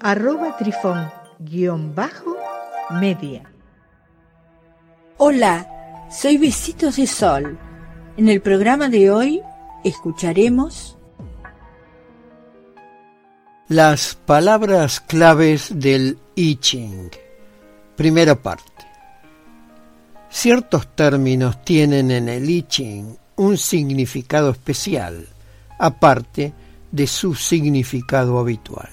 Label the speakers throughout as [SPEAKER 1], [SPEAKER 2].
[SPEAKER 1] arroba trifón-media.
[SPEAKER 2] Hola, soy Besitos de Sol. En el programa de hoy escucharemos
[SPEAKER 3] las palabras claves del I Ching. Primera parte. Ciertos términos tienen en el I Ching un significado especial, aparte de su significado habitual.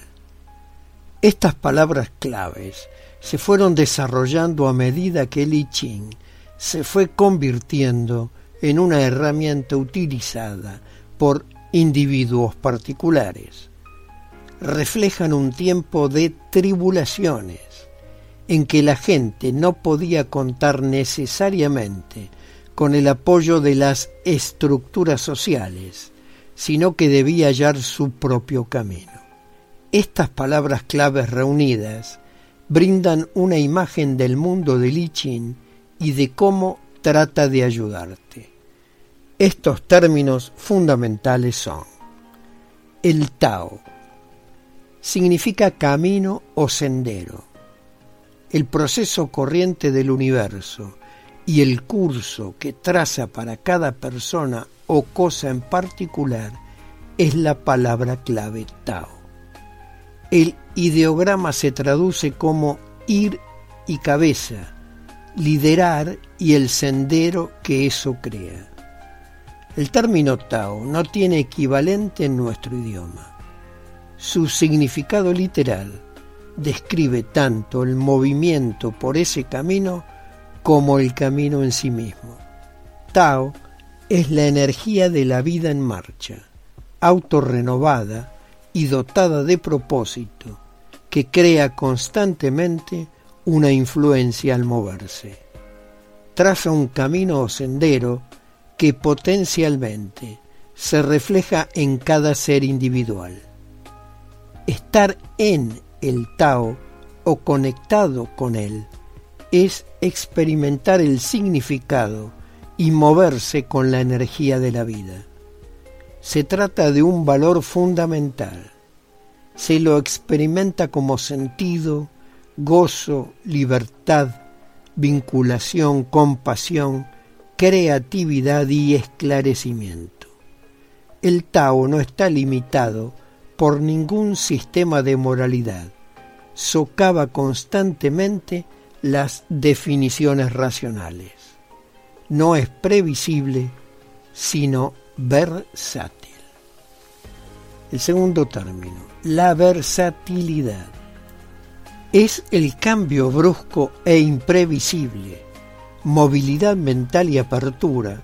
[SPEAKER 3] Estas palabras claves se fueron desarrollando a medida que el I Ching se fue convirtiendo en una herramienta utilizada por individuos particulares. Reflejan un tiempo de tribulaciones, en que la gente no podía contar necesariamente con el apoyo de las estructuras sociales, sino que debía hallar su propio camino. Estas palabras claves reunidas brindan una imagen del mundo de Lichin y de cómo trata de ayudarte. Estos términos fundamentales son el Tao, significa camino o sendero el proceso corriente del universo y el curso que traza para cada persona o cosa en particular es la palabra clave Tao. El ideograma se traduce como ir y cabeza, liderar y el sendero que eso crea. El término Tao no tiene equivalente en nuestro idioma. Su significado literal describe tanto el movimiento por ese camino como el camino en sí mismo. Tao es la energía de la vida en marcha, autorrenovada y dotada de propósito, que crea constantemente una influencia al moverse. Traza un camino o sendero que potencialmente se refleja en cada ser individual. Estar en el Tao o conectado con él es experimentar el significado y moverse con la energía de la vida. Se trata de un valor fundamental. Se lo experimenta como sentido, gozo, libertad, vinculación, compasión, creatividad y esclarecimiento. El Tao no está limitado por ningún sistema de moralidad. Socava constantemente las definiciones racionales. No es previsible, sino versátil. El segundo término, la versatilidad. Es el cambio brusco e imprevisible, movilidad mental y apertura,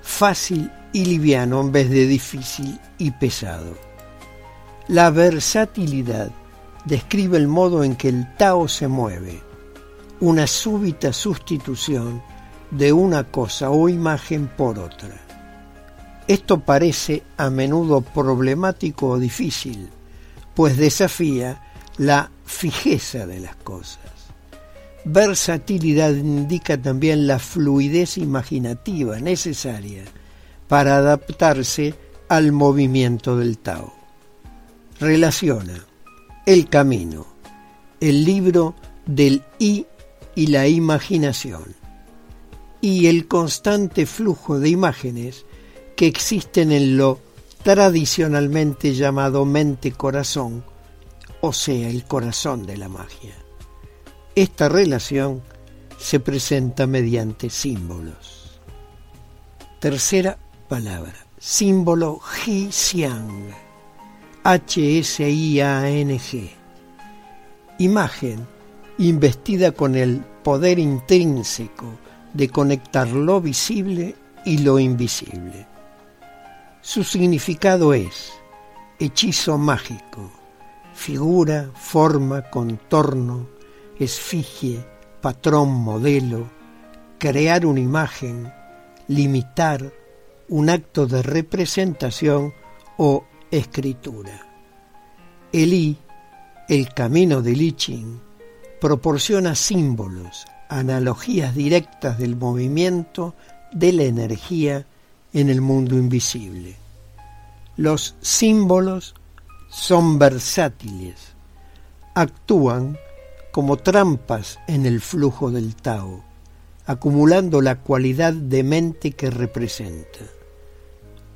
[SPEAKER 3] fácil y liviano en vez de difícil y pesado la versatilidad describe el modo en que el Tao se mueve, una súbita sustitución de una cosa o imagen por otra. Esto parece a menudo problemático o difícil, pues desafía la fijeza de las cosas. Versatilidad indica también la fluidez imaginativa necesaria para adaptarse al movimiento del Tao relaciona el camino, el libro del I y la imaginación, y el constante flujo de imágenes que existen en lo tradicionalmente llamado mente-corazón, o sea, el corazón de la magia. Esta relación se presenta mediante símbolos. Tercera palabra, símbolo Ji-Xiang H-S-I-A-N-G. Imagen investida con el poder intrínseco de conectar lo visible y lo invisible. Su significado es hechizo mágico, figura, forma, contorno, esfigie, patrón, modelo, crear una imagen, limitar, un acto de representación o escritura. El I, el camino del I Ching, proporciona símbolos, analogías directas del movimiento de la energía en el mundo invisible. Los símbolos son versátiles, actúan como trampas en el flujo del Tao, acumulando la cualidad de mente que representa.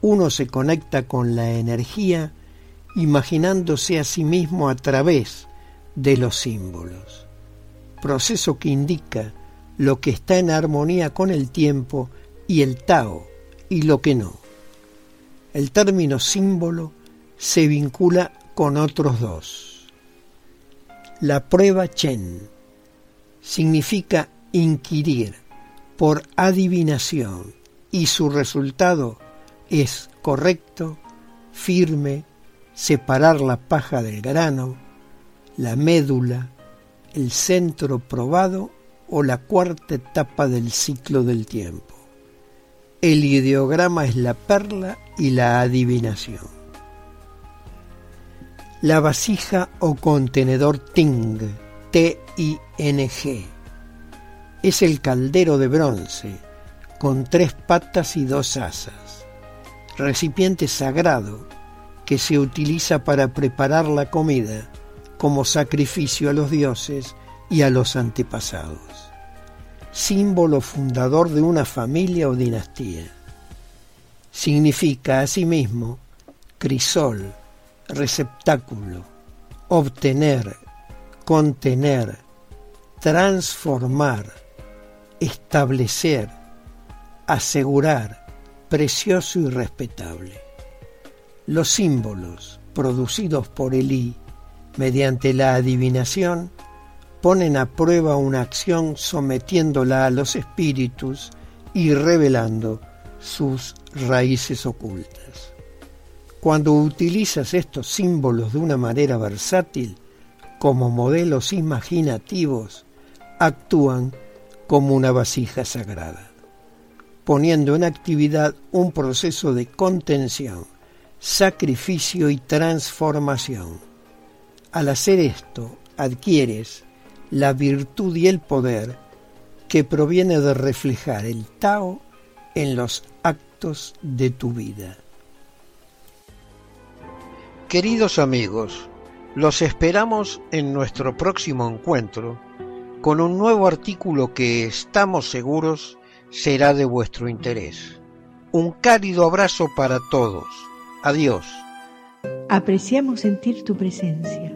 [SPEAKER 3] Uno se conecta con la energía imaginándose a sí mismo a través de los símbolos, proceso que indica lo que está en armonía con el tiempo y el Tao y lo que no. El término símbolo se vincula con otros dos. La prueba Chen significa inquirir por adivinación y su resultado es correcto, firme, separar la paja del grano, la médula, el centro probado o la cuarta etapa del ciclo del tiempo. El ideograma es la perla y la adivinación. La vasija o contenedor Ting, T-I-N-G, es el caldero de bronce con tres patas y dos asas, recipiente sagrado que se utiliza para preparar la comida como sacrificio a los dioses y a los antepasados, símbolo fundador de una familia o dinastía. Significa asimismo crisol, receptáculo, obtener, contener, transformar, establecer, asegurar, precioso y respetable. Los símbolos producidos por Elí mediante la adivinación ponen a prueba una acción sometiéndola a los espíritus y revelando sus raíces ocultas. Cuando utilizas estos símbolos de una manera versátil, como modelos imaginativos, actúan como una vasija sagrada, poniendo en actividad un proceso de contención, sacrificio y transformación. Al hacer esto, adquieres la virtud y el poder que proviene de reflejar el Tao en los actos de tu vida.
[SPEAKER 4] Queridos amigos, los esperamos en nuestro próximo encuentro con un nuevo artículo que estamos seguros será de vuestro interés. Un cálido abrazo para todos. Adiós.
[SPEAKER 1] Apreciamos sentir tu presencia.